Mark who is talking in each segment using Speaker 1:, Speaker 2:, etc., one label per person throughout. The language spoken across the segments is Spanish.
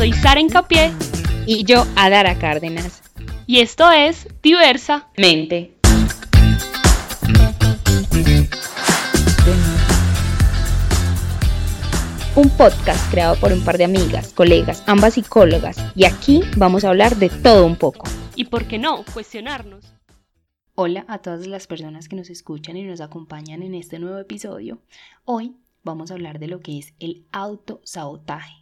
Speaker 1: soy Sara Encapié
Speaker 2: y yo Adara Cárdenas.
Speaker 1: Y esto es Diversa
Speaker 2: Mente. Un podcast creado por un par de amigas, colegas, ambas psicólogas, y aquí vamos a hablar de todo un poco.
Speaker 1: Y por qué no, cuestionarnos.
Speaker 2: Hola a todas las personas que nos escuchan y nos acompañan en este nuevo episodio. Hoy vamos a hablar de lo que es el autosabotaje.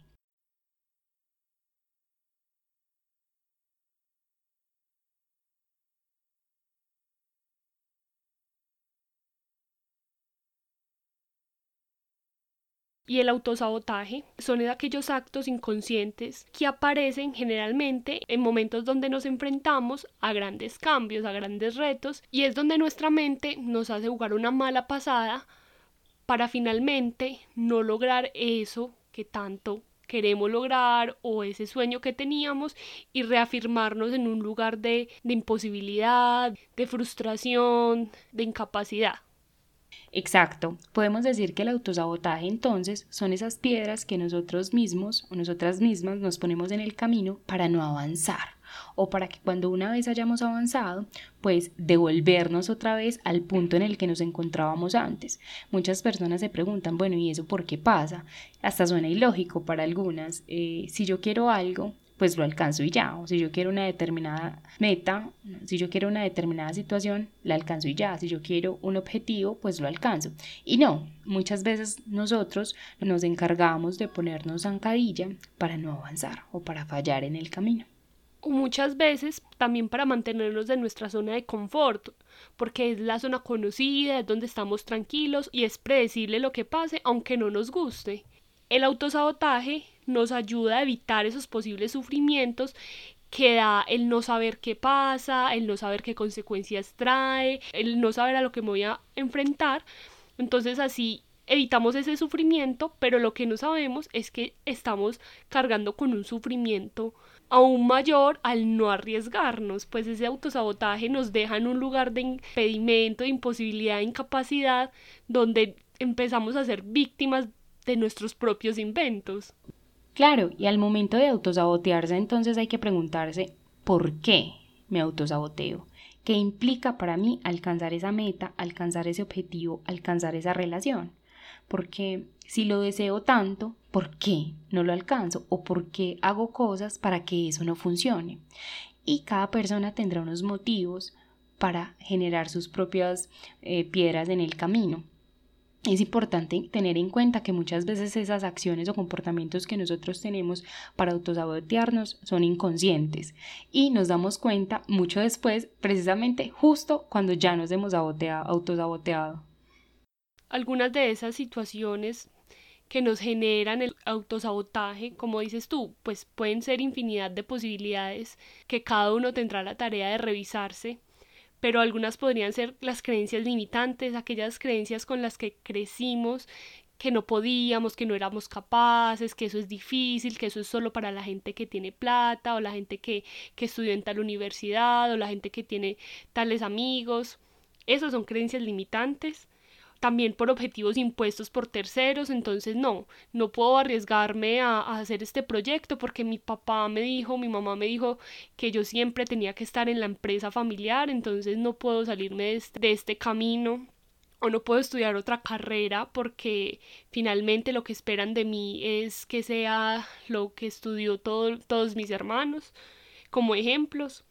Speaker 1: Y el autosabotaje son aquellos actos inconscientes que aparecen generalmente en momentos donde nos enfrentamos a grandes cambios, a grandes retos, y es donde nuestra mente nos hace jugar una mala pasada para finalmente no lograr eso que tanto queremos lograr o ese sueño que teníamos y reafirmarnos en un lugar de, de imposibilidad, de frustración, de incapacidad.
Speaker 2: Exacto. Podemos decir que el autosabotaje entonces son esas piedras que nosotros mismos o nosotras mismas nos ponemos en el camino para no avanzar o para que cuando una vez hayamos avanzado, pues devolvernos otra vez al punto en el que nos encontrábamos antes. Muchas personas se preguntan, bueno, ¿y eso por qué pasa? Hasta suena ilógico para algunas. Eh, si yo quiero algo, pues lo alcanzo y ya. O si yo quiero una determinada meta, si yo quiero una determinada situación, la alcanzo y ya. Si yo quiero un objetivo, pues lo alcanzo. Y no, muchas veces nosotros nos encargamos de ponernos zancadilla para no avanzar o para fallar en el camino.
Speaker 1: Muchas veces también para mantenernos de nuestra zona de confort, porque es la zona conocida, es donde estamos tranquilos y es predecible lo que pase, aunque no nos guste. El autosabotaje nos ayuda a evitar esos posibles sufrimientos que da el no saber qué pasa, el no saber qué consecuencias trae, el no saber a lo que me voy a enfrentar. Entonces así evitamos ese sufrimiento, pero lo que no sabemos es que estamos cargando con un sufrimiento aún mayor al no arriesgarnos, pues ese autosabotaje nos deja en un lugar de impedimento, de imposibilidad, de incapacidad, donde empezamos a ser víctimas de nuestros propios inventos.
Speaker 2: Claro, y al momento de autosabotearse entonces hay que preguntarse ¿por qué me autosaboteo? ¿Qué implica para mí alcanzar esa meta, alcanzar ese objetivo, alcanzar esa relación? Porque si lo deseo tanto, ¿por qué no lo alcanzo? ¿O por qué hago cosas para que eso no funcione? Y cada persona tendrá unos motivos para generar sus propias eh, piedras en el camino es importante tener en cuenta que muchas veces esas acciones o comportamientos que nosotros tenemos para autosabotearnos son inconscientes y nos damos cuenta mucho después, precisamente justo cuando ya nos hemos autosaboteado.
Speaker 1: Algunas de esas situaciones que nos generan el autosabotaje, como dices tú, pues pueden ser infinidad de posibilidades que cada uno tendrá la tarea de revisarse pero algunas podrían ser las creencias limitantes, aquellas creencias con las que crecimos, que no podíamos, que no éramos capaces, que eso es difícil, que eso es solo para la gente que tiene plata o la gente que, que estudió en tal universidad o la gente que tiene tales amigos. Esas son creencias limitantes también por objetivos impuestos por terceros, entonces no, no puedo arriesgarme a, hacer este proyecto porque mi papá me dijo, mi mamá me dijo que yo siempre tenía que estar en la empresa familiar, entonces no puedo salirme de este, de este camino o no puedo estudiar otra carrera porque finalmente lo que esperan de mí es que sea lo que estudió todos mis hermanos como ejemplos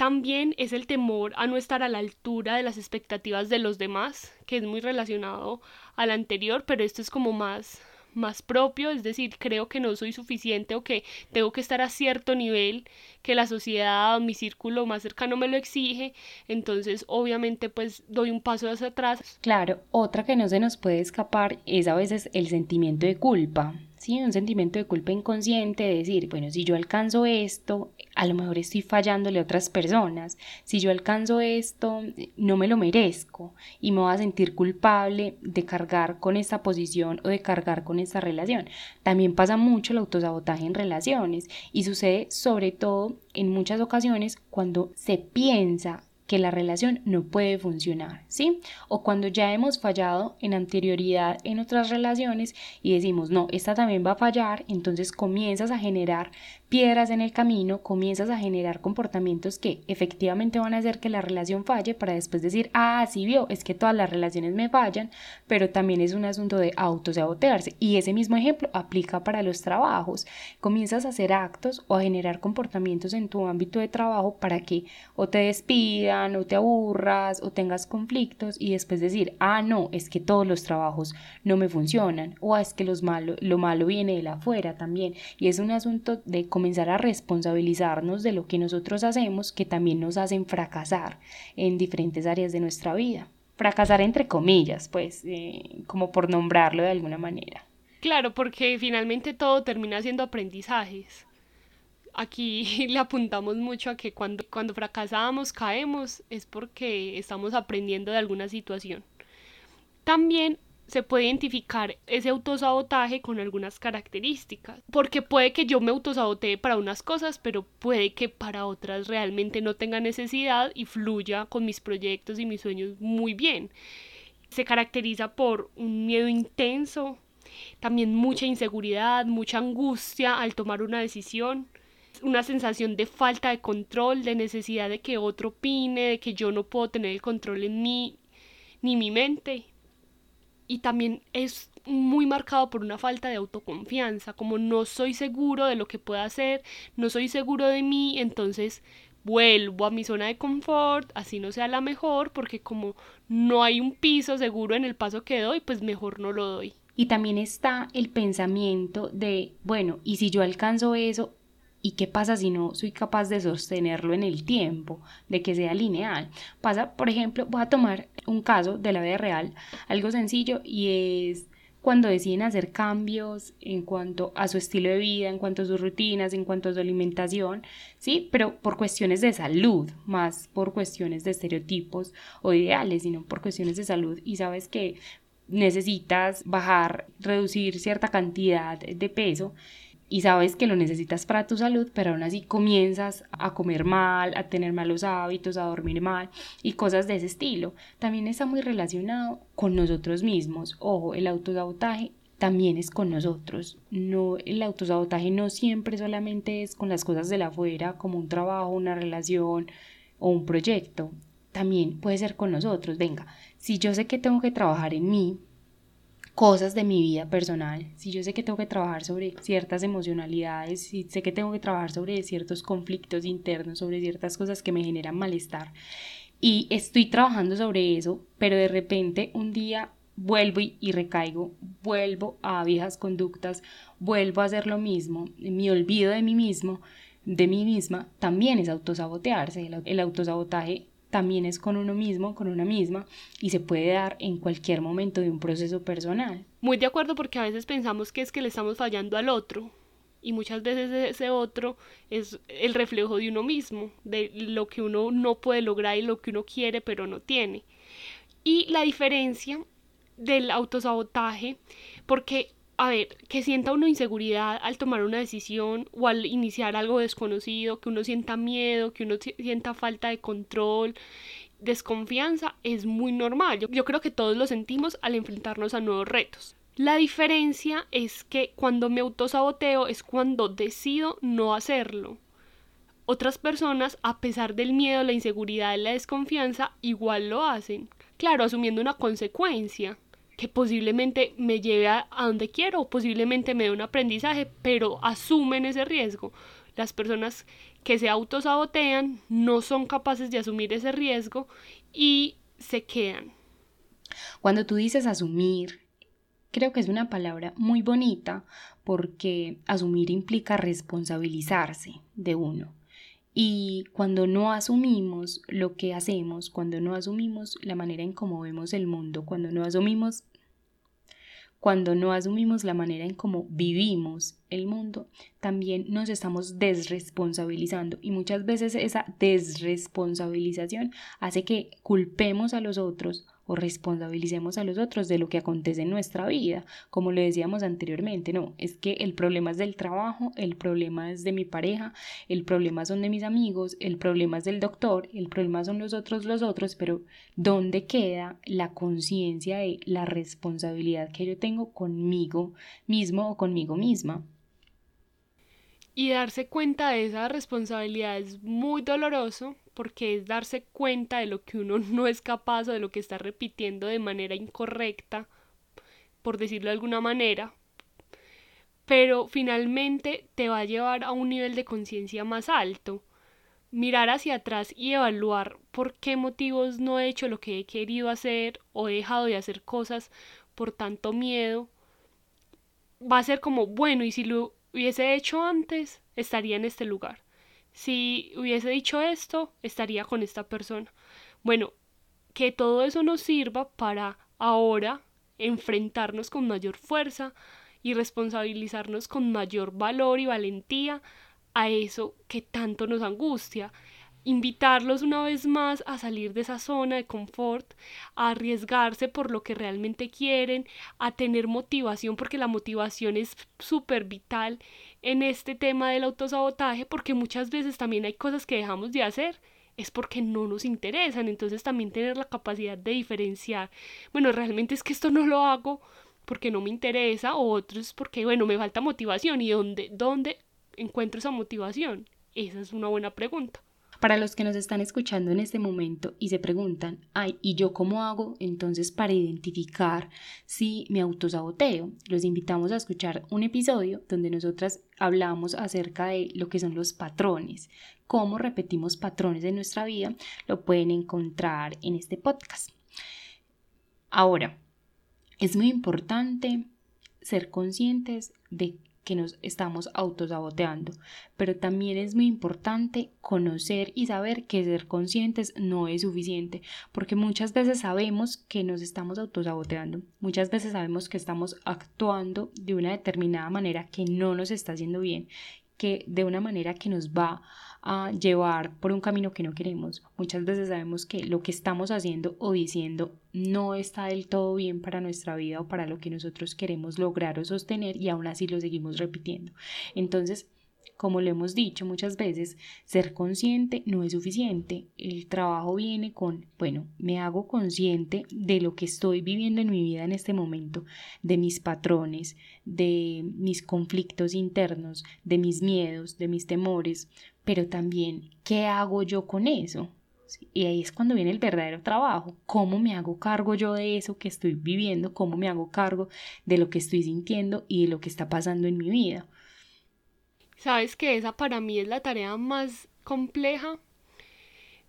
Speaker 1: también es el temor a no estar a la altura de las expectativas de los demás, que es muy relacionado al anterior, pero esto es como más más propio, es decir, creo que no soy suficiente o que tengo que estar a cierto nivel que la sociedad o mi círculo más cercano me lo exige, entonces obviamente pues doy un paso hacia atrás.
Speaker 2: Claro, otra que no se nos puede escapar es a veces el sentimiento de culpa. Sí, un sentimiento de culpa inconsciente de decir, bueno, si yo alcanzo esto, a lo mejor estoy fallándole a otras personas. Si yo alcanzo esto, no me lo merezco y me voy a sentir culpable de cargar con esta posición o de cargar con esta relación. También pasa mucho el autosabotaje en relaciones y sucede sobre todo en muchas ocasiones cuando se piensa que la relación no puede funcionar, ¿sí? O cuando ya hemos fallado en anterioridad en otras relaciones y decimos, no, esta también va a fallar, entonces comienzas a generar piedras en el camino, comienzas a generar comportamientos que efectivamente van a hacer que la relación falle para después decir, ah, sí vio, es que todas las relaciones me fallan, pero también es un asunto de autosabotearse. Y ese mismo ejemplo aplica para los trabajos. Comienzas a hacer actos o a generar comportamientos en tu ámbito de trabajo para que o te despidan o te aburras o tengas conflictos y después decir, ah, no, es que todos los trabajos no me funcionan o es que los malo, lo malo viene de afuera también. Y es un asunto de comenzar a responsabilizarnos de lo que nosotros hacemos que también nos hacen fracasar en diferentes áreas de nuestra vida. Fracasar entre comillas, pues, eh, como por nombrarlo de alguna manera.
Speaker 1: Claro, porque finalmente todo termina siendo aprendizajes. Aquí le apuntamos mucho a que cuando, cuando fracasamos, caemos, es porque estamos aprendiendo de alguna situación. También se puede identificar ese autosabotaje con algunas características. Porque puede que yo me autosabotee para unas cosas, pero puede que para otras realmente no tenga necesidad y fluya con mis proyectos y mis sueños muy bien. Se caracteriza por un miedo intenso, también mucha inseguridad, mucha angustia al tomar una decisión, una sensación de falta de control, de necesidad de que otro opine, de que yo no puedo tener el control en mí ni mi mente y también es muy marcado por una falta de autoconfianza, como no soy seguro de lo que pueda hacer, no soy seguro de mí, entonces vuelvo a mi zona de confort, así no sea la mejor, porque como no hay un piso seguro en el paso que doy, pues mejor no lo doy.
Speaker 2: Y también está el pensamiento de, bueno, y si yo alcanzo eso, ¿Y qué pasa si no soy capaz de sostenerlo en el tiempo, de que sea lineal? Pasa, por ejemplo, voy a tomar un caso de la vida real, algo sencillo, y es cuando deciden hacer cambios en cuanto a su estilo de vida, en cuanto a sus rutinas, en cuanto a su alimentación, sí, pero por cuestiones de salud, más por cuestiones de estereotipos o ideales, sino por cuestiones de salud. Y sabes que necesitas bajar, reducir cierta cantidad de peso y sabes que lo necesitas para tu salud, pero aún así comienzas a comer mal, a tener malos hábitos, a dormir mal y cosas de ese estilo. También está muy relacionado con nosotros mismos. Ojo, el autosabotaje también es con nosotros. No, el autosabotaje no siempre solamente es con las cosas de la afuera, como un trabajo, una relación o un proyecto. También puede ser con nosotros. Venga, si yo sé que tengo que trabajar en mí, cosas de mi vida personal, si yo sé que tengo que trabajar sobre ciertas emocionalidades, si sé que tengo que trabajar sobre ciertos conflictos internos, sobre ciertas cosas que me generan malestar, y estoy trabajando sobre eso, pero de repente un día vuelvo y, recaigo, vuelvo a viejas conductas, vuelvo a hacer lo mismo, me olvido de mí mismo, de mí misma, también es autosabotearse. el autosabotaje también es con uno mismo, con una misma, y se puede dar en cualquier momento de un proceso personal.
Speaker 1: Muy de acuerdo porque a veces pensamos que es que le estamos fallando al otro, y muchas veces ese otro es el reflejo de uno mismo, de lo que uno no puede lograr y lo que uno quiere pero no tiene. Y la diferencia del autosabotaje, porque a ver, que sienta uno inseguridad al tomar una decisión o al iniciar algo desconocido, que uno sienta miedo, que uno sienta falta de control, desconfianza, es muy normal. Yo, creo que todos lo sentimos al enfrentarnos a nuevos retos. La diferencia es que cuando me autosaboteo es cuando decido no hacerlo. Otras personas, a pesar del miedo, la inseguridad y la desconfianza, igual lo hacen. Claro, asumiendo una consecuencia que posiblemente me lleve a, donde quiero, posiblemente me dé un aprendizaje, pero asumen ese riesgo. Las personas que se autosabotean no son capaces de asumir ese riesgo y se quedan.
Speaker 2: Cuando tú dices asumir, creo que es una palabra muy bonita porque asumir implica responsabilizarse de uno. Y cuando no asumimos lo que hacemos, cuando no asumimos la manera en cómo vemos el mundo, cuando no asumimos cuando no asumimos la manera en cómo vivimos el mundo, también nos estamos desresponsabilizando. Y muchas veces esa desresponsabilización hace que culpemos a los otros o responsabilicemos a los otros de lo que acontece en nuestra vida, como lo decíamos anteriormente, no, es que el problema es del trabajo, el problema es de mi pareja, el problema son de mis amigos, el problema es del doctor, el problema son los otros, los otros, pero ¿dónde queda la conciencia de la responsabilidad que yo tengo conmigo mismo o conmigo misma?
Speaker 1: Y darse cuenta de esa responsabilidad es muy doloroso porque es darse cuenta de lo que uno no es capaz o de lo que está repitiendo de manera incorrecta, por decirlo de alguna manera, pero finalmente te va a llevar a un nivel de conciencia más alto. Mirar hacia atrás y evaluar por qué motivos no he hecho lo que he querido hacer o he dejado de hacer cosas por tanto miedo, va a ser como, bueno, y si lo hubiese hecho antes, estaría en este lugar. Si hubiese dicho esto, estaría con esta persona. Bueno, que todo eso nos sirva para ahora enfrentarnos con mayor fuerza y responsabilizarnos con mayor valor y valentía a eso que tanto nos angustia invitarlos una vez más a salir de esa zona de confort, a arriesgarse por lo que realmente quieren, a tener motivación, porque la motivación es súper vital en este tema del autosabotaje, porque muchas veces también hay cosas que dejamos de hacer es porque no nos interesan, entonces también tener la capacidad de diferenciar, bueno, realmente es que esto no lo hago porque no me interesa, o otros porque, bueno, me falta motivación, ¿y dónde, dónde encuentro esa motivación? Esa es una buena pregunta.
Speaker 2: Para los que nos están escuchando en este momento y se preguntan, ay, ¿y yo cómo hago entonces para identificar si me autosaboteo? Los invitamos a escuchar un episodio donde nosotras hablamos acerca de lo que son los patrones, cómo repetimos patrones en nuestra vida, lo pueden encontrar en este podcast. Ahora, es muy importante ser conscientes de que nos estamos autosaboteando, pero también es muy importante conocer y saber que ser conscientes no es suficiente, porque muchas veces sabemos que nos estamos autosaboteando, muchas veces sabemos que estamos actuando de una determinada manera que no nos está haciendo bien, que de una manera que nos va a llevar por un camino que no queremos. Muchas veces sabemos que lo que estamos haciendo o diciendo no está del todo bien para nuestra vida o para lo que nosotros queremos lograr o sostener y aún así lo seguimos repitiendo. Entonces, como lo hemos dicho muchas veces, ser consciente no es suficiente. El trabajo viene con, bueno, me hago consciente de lo que estoy viviendo en mi vida en este momento, de mis patrones, de mis conflictos internos, de mis miedos, de mis temores, pero también, ¿qué hago yo con eso? Y ahí es cuando viene el verdadero trabajo. ¿Cómo me hago cargo yo de eso que estoy viviendo? ¿Cómo me hago cargo de lo que estoy sintiendo y de lo que está pasando en mi vida?
Speaker 1: Sabes que esa para mí es la tarea más compleja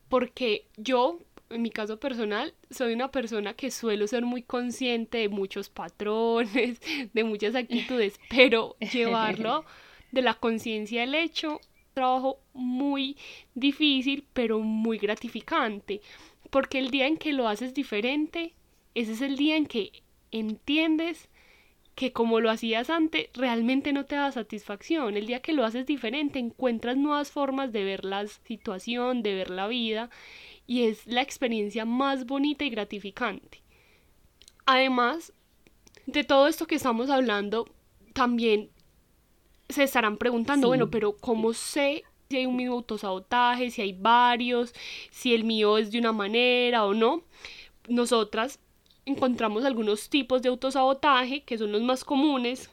Speaker 1: porque yo, en mi caso personal, soy una persona que suelo ser muy consciente de muchos patrones, de muchas actitudes, pero llevarlo de la conciencia del hecho, trabajo muy difícil, pero muy gratificante, porque el día en que lo haces diferente, ese es el día en que entiendes que como lo hacías antes realmente no te da satisfacción. El día que lo haces diferente encuentras nuevas formas de ver la situación, de ver la vida y es la experiencia más bonita y gratificante. Además de todo esto que estamos hablando, también se estarán preguntando, bueno, pero ¿cómo sé si hay un mismo autosabotaje, si hay varios, si el mío es de una manera o no? Nosotras encontramos algunos tipos de autosabotaje que son los más comunes,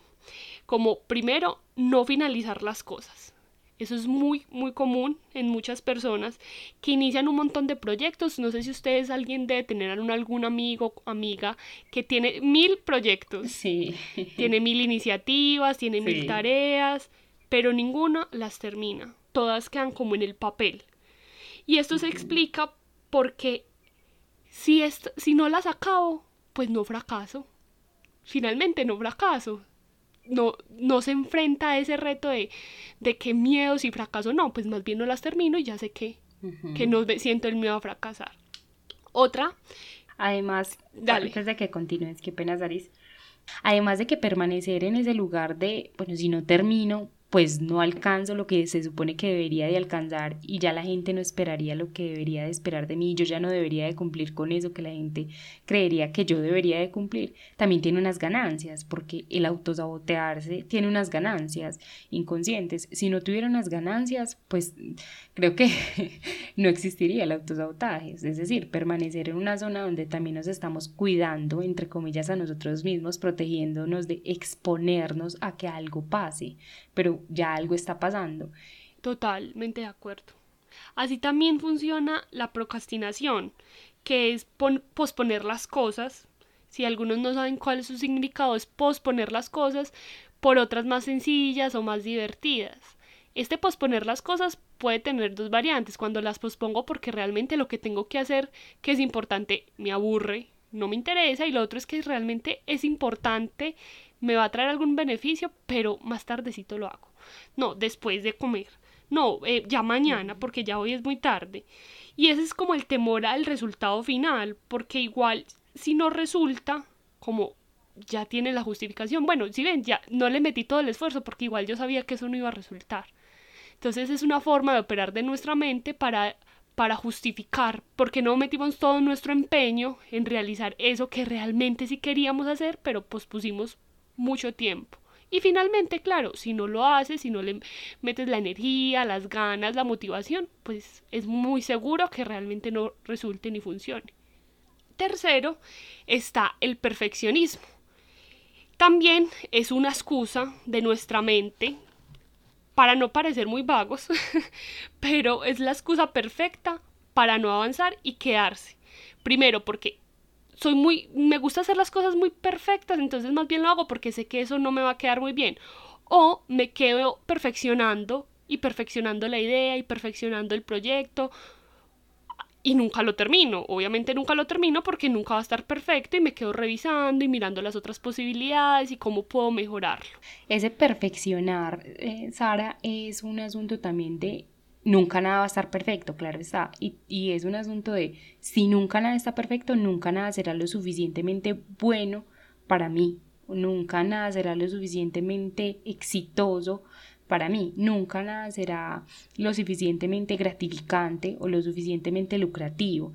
Speaker 1: como primero, no finalizar las cosas. Eso es muy, muy común en muchas personas que inician un montón de proyectos. No sé si ustedes, alguien debe tener algún amigo amiga que tiene mil proyectos.
Speaker 2: Sí.
Speaker 1: Tiene mil iniciativas, tiene mil tareas, pero ninguna las termina. Todas quedan como en el papel. Y esto se explica porque si, si no las acabo, pues no fracaso. Finalmente no fracaso. No, no se enfrenta a ese reto de, de qué miedo si fracaso. No, pues más bien no las termino y ya sé que, que no siento el miedo a fracasar. Otra.
Speaker 2: Además, antes de que continúes, qué pena, Daris. Además de que permanecer en ese lugar de, bueno, si no termino, pues no alcanzo lo que se supone que debería de alcanzar y ya la gente no esperaría lo que debería de esperar de mí, yo ya no debería de cumplir con eso que la gente creería que yo debería de cumplir, también tiene unas ganancias, porque el autosabotearse tiene unas ganancias inconscientes. Si no tuviera unas ganancias, pues creo que no existiría el autosabotaje, es decir, permanecer en una zona donde también nos estamos cuidando, entre comillas, a nosotros mismos, protegiéndonos de exponernos a que algo pase, pero ya algo está pasando.
Speaker 1: Totalmente de acuerdo. Así también funciona la procrastinación, que es posponer las cosas. Si algunos no saben cuál es su significado, es posponer las cosas por otras más sencillas o más divertidas. Este posponer las cosas puede tener dos variantes. Cuando las pospongo porque realmente lo que tengo que hacer, que es importante, me aburre, no me interesa. Y lo otro es que realmente es importante me va a traer algún beneficio, pero más tardecito lo hago. No, después de comer. No, eh, ya mañana, porque ya hoy es muy tarde. Y ese es como el temor al resultado final, porque igual si no resulta, como ya tiene la justificación, bueno, si ven, ya no le metí todo el esfuerzo porque igual yo sabía que eso no iba a resultar. Entonces es una forma de operar de nuestra mente para para justificar porque no metimos todo nuestro empeño en realizar eso que realmente sí queríamos hacer, pero pospusimos mucho tiempo. Y finalmente, claro, si no lo haces, si no le metes la energía, las ganas, la motivación, pues es muy seguro que realmente no resulte ni funcione. Tercero, está el perfeccionismo. También es una excusa de nuestra mente para no parecer muy vagos, pero es la excusa perfecta para no avanzar y quedarse. Primero, porque soy muy, me gusta hacer las cosas muy perfectas, entonces más bien lo hago porque sé que eso no me va a quedar muy bien. O me quedo perfeccionando y perfeccionando la idea y perfeccionando el proyecto y nunca lo termino. Obviamente nunca lo termino porque nunca va a estar perfecto y me quedo revisando y mirando las otras posibilidades y cómo puedo mejorarlo.
Speaker 2: Ese perfeccionar, eh, Sara, es un asunto también de nunca nada va a estar perfecto, claro está. Y, y, es un asunto de si nunca nada está perfecto, nunca nada será lo suficientemente bueno para mí. Nunca nada será lo suficientemente exitoso para mí. Nunca nada será lo suficientemente gratificante o lo suficientemente lucrativo.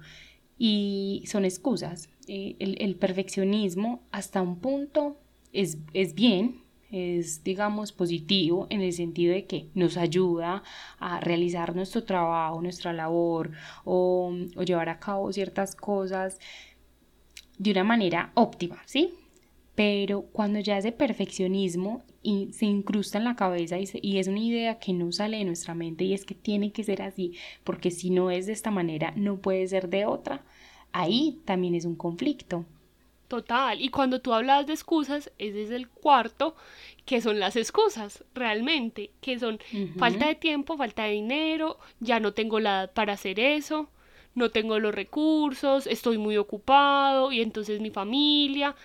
Speaker 2: Y son excusas. Eh, el, el perfeccionismo hasta un punto es, es bien, es, digamos, positivo en el sentido de que nos ayuda a realizar nuestro trabajo, nuestra labor o, llevar a cabo ciertas cosas de una manera óptima, ¿sí? Pero cuando ya ese perfeccionismo y se incrusta en la cabeza y, y, es una idea que no sale de nuestra mente y es que tiene que ser así, porque si no es de esta manera, no puede ser de otra, ahí también es un conflicto.
Speaker 1: Total, y cuando tú hablas de excusas, ese es el cuarto, que son las excusas, realmente, que son falta de tiempo, falta de dinero, ya no tengo la edad para hacer eso, no tengo los recursos, estoy muy ocupado, y entonces mi familia,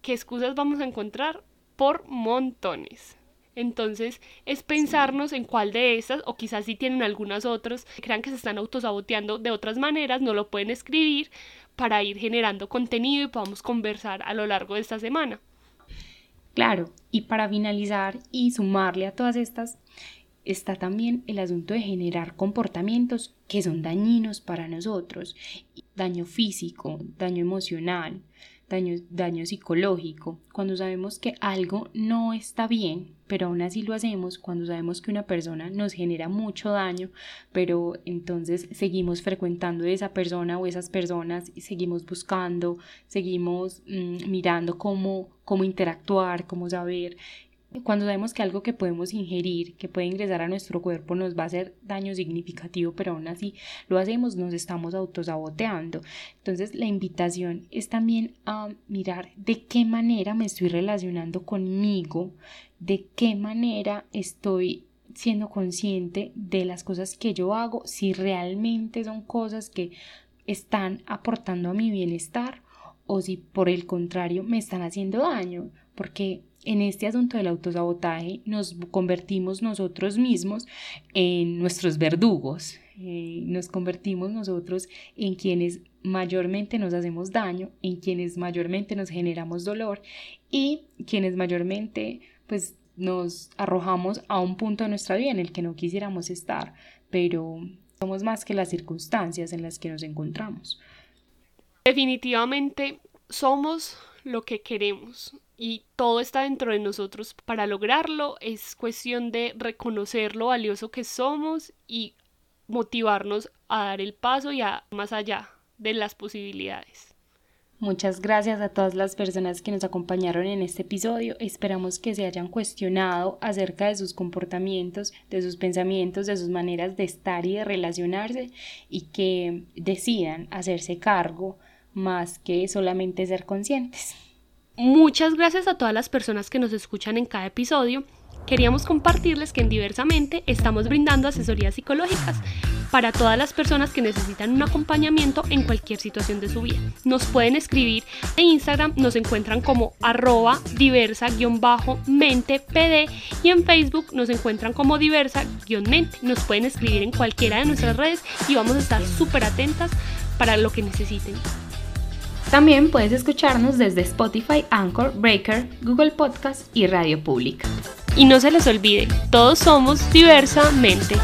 Speaker 1: ¿qué excusas vamos a encontrar? Por montones. Entonces es pensarnos en cuál de estas, o quizás si tienen algunas otras, crean que se están autosaboteando de otras maneras, no lo pueden escribir, para ir generando contenido y podamos conversar a lo largo de esta semana.
Speaker 2: Claro, y para finalizar y sumarle a todas estas, está también el asunto de generar comportamientos que son dañinos para nosotros, daño físico, daño emocional, daño, daño psicológico, cuando sabemos que algo no está bien, pero aún así lo hacemos, cuando sabemos que una persona nos genera mucho daño, pero entonces seguimos frecuentando esa persona o esas personas seguimos buscando, seguimos mm, mirando cómo, cómo interactuar, cómo saber cuando sabemos que algo que podemos ingerir, que puede ingresar a nuestro cuerpo, nos va a hacer daño significativo, pero aún así lo hacemos, nos estamos autosaboteando. Entonces la invitación es también a mirar de qué manera me estoy relacionando conmigo, de qué manera estoy siendo consciente de las cosas que yo hago, si realmente son cosas que están aportando a mi bienestar o si por el contrario me están haciendo daño, porque en este asunto del autosabotaje nos convertimos nosotros mismos en nuestros verdugos, eh, nos convertimos nosotros en quienes mayormente nos hacemos daño, en quienes mayormente nos generamos dolor y quienes mayormente pues nos arrojamos a un punto de nuestra vida en el que no quisiéramos estar, pero somos más que las circunstancias en las que nos encontramos.
Speaker 1: Definitivamente somos lo que queremos y todo está dentro de nosotros para lograrlo. Es cuestión de reconocer lo valioso que somos y motivarnos a dar el paso y a más allá de las posibilidades.
Speaker 2: Muchas gracias a todas las personas que nos acompañaron en este episodio. Esperamos que se hayan cuestionado acerca de sus comportamientos, de sus pensamientos, de sus maneras de estar y de relacionarse y que decidan hacerse cargo más que solamente ser conscientes.
Speaker 1: Muchas gracias a todas las personas que nos escuchan en cada episodio. Queríamos compartirles que en Diversamente estamos brindando asesorías psicológicas para todas las personas que necesitan un acompañamiento en cualquier situación de su vida. Nos pueden escribir en Instagram, nos encuentran como arroba diversa-mente-pd y en Facebook nos encuentran como diversa-mente. Nos pueden escribir en cualquiera de nuestras redes y vamos a estar súper atentas para lo que necesiten.
Speaker 2: También puedes escucharnos desde Spotify, Anchor, Breaker, Google Podcast y Radio Pública.
Speaker 1: Y no se les olvide, todos somos diversamente.